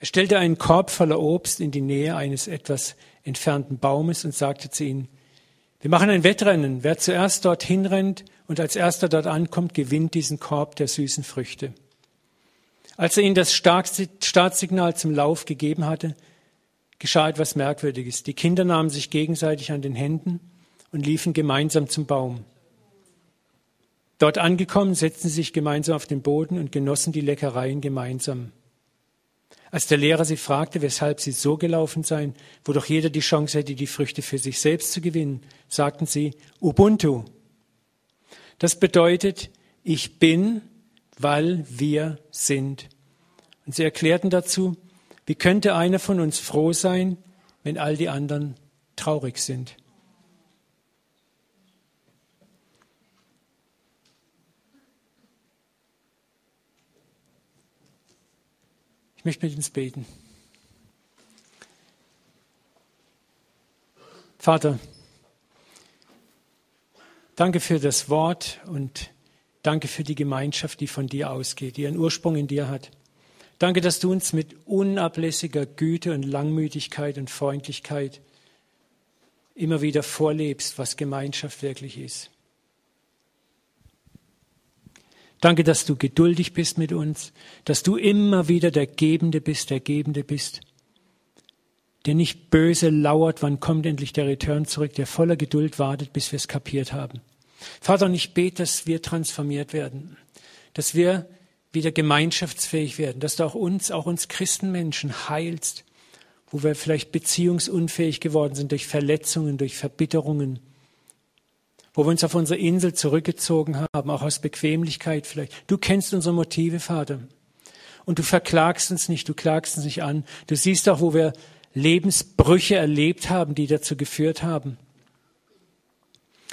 Er stellte einen Korb voller Obst in die Nähe eines etwas entfernten Baumes und sagte zu ihnen, wir machen ein Wettrennen. Wer zuerst dorthin rennt und als erster dort ankommt, gewinnt diesen Korb der süßen Früchte. Als er ihnen das Startsignal zum Lauf gegeben hatte, geschah etwas Merkwürdiges. Die Kinder nahmen sich gegenseitig an den Händen und liefen gemeinsam zum Baum. Dort angekommen, setzten sie sich gemeinsam auf den Boden und genossen die Leckereien gemeinsam. Als der Lehrer sie fragte, weshalb sie so gelaufen seien, wo doch jeder die Chance hätte, die Früchte für sich selbst zu gewinnen, sagten sie Ubuntu. Das bedeutet, ich bin, weil wir sind. Und sie erklärten dazu, wie könnte einer von uns froh sein, wenn all die anderen traurig sind? Möchte mit uns beten. Vater, danke für das Wort und danke für die Gemeinschaft, die von dir ausgeht, die ihren Ursprung in dir hat. Danke, dass du uns mit unablässiger Güte und Langmütigkeit und Freundlichkeit immer wieder vorlebst, was Gemeinschaft wirklich ist. Danke, dass du geduldig bist mit uns, dass du immer wieder der Gebende bist, der Gebende bist, der nicht böse lauert, wann kommt endlich der Return zurück, der voller Geduld wartet, bis wir es kapiert haben. Vater, und ich bete, dass wir transformiert werden, dass wir wieder gemeinschaftsfähig werden, dass du auch uns, auch uns Christenmenschen heilst, wo wir vielleicht beziehungsunfähig geworden sind durch Verletzungen, durch Verbitterungen, wo wir uns auf unsere Insel zurückgezogen haben, auch aus Bequemlichkeit vielleicht. Du kennst unsere Motive, Vater. Und du verklagst uns nicht, du klagst uns nicht an. Du siehst auch, wo wir Lebensbrüche erlebt haben, die dazu geführt haben.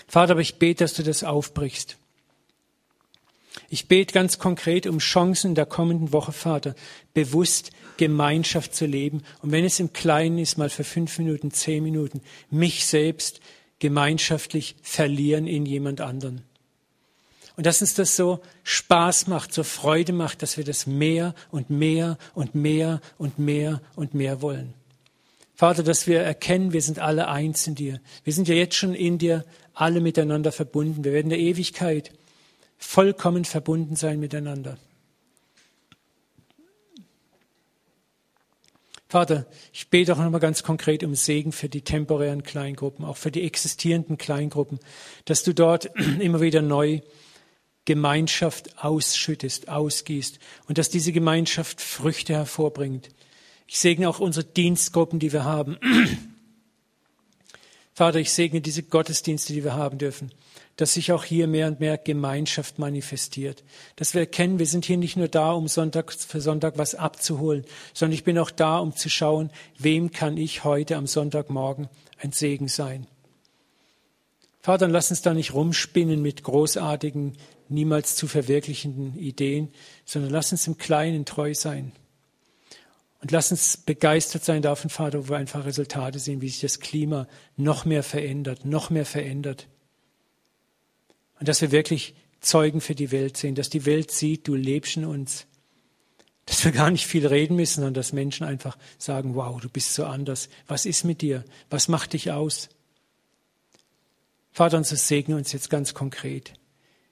Vater, aber ich bete, dass du das aufbrichst. Ich bete ganz konkret um Chancen in der kommenden Woche, Vater, bewusst Gemeinschaft zu leben. Und wenn es im Kleinen ist, mal für fünf Minuten, zehn Minuten, mich selbst gemeinschaftlich verlieren in jemand anderen. Und dass uns das so Spaß macht, so Freude macht, dass wir das mehr und mehr und mehr und mehr und mehr wollen. Vater, dass wir erkennen, wir sind alle eins in dir. Wir sind ja jetzt schon in dir alle miteinander verbunden. Wir werden der Ewigkeit vollkommen verbunden sein miteinander. Vater, ich bete auch nochmal ganz konkret um Segen für die temporären Kleingruppen, auch für die existierenden Kleingruppen, dass du dort immer wieder neu Gemeinschaft ausschüttest, ausgießt und dass diese Gemeinschaft Früchte hervorbringt. Ich segne auch unsere Dienstgruppen, die wir haben. Vater, ich segne diese Gottesdienste, die wir haben dürfen, dass sich auch hier mehr und mehr Gemeinschaft manifestiert. Dass wir erkennen, wir sind hier nicht nur da, um Sonntag für Sonntag was abzuholen, sondern ich bin auch da, um zu schauen, wem kann ich heute am Sonntagmorgen ein Segen sein. Vater, lass uns da nicht rumspinnen mit großartigen, niemals zu verwirklichenden Ideen, sondern lass uns im Kleinen treu sein. Und lass uns begeistert sein davon, Vater, wo wir einfach Resultate sehen, wie sich das Klima noch mehr verändert, noch mehr verändert. Und dass wir wirklich Zeugen für die Welt sehen, dass die Welt sieht, du lebst in uns. Dass wir gar nicht viel reden müssen, sondern dass Menschen einfach sagen, wow, du bist so anders. Was ist mit dir? Was macht dich aus? Vater, und so segne uns jetzt ganz konkret.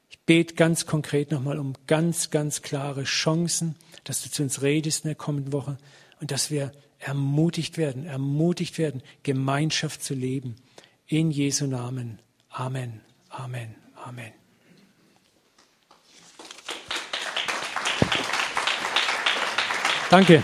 Ich bete ganz konkret nochmal um ganz, ganz klare Chancen, dass du zu uns redest in der kommenden Woche, und dass wir ermutigt werden, ermutigt werden, Gemeinschaft zu leben. In Jesu Namen. Amen. Amen. Amen. Danke.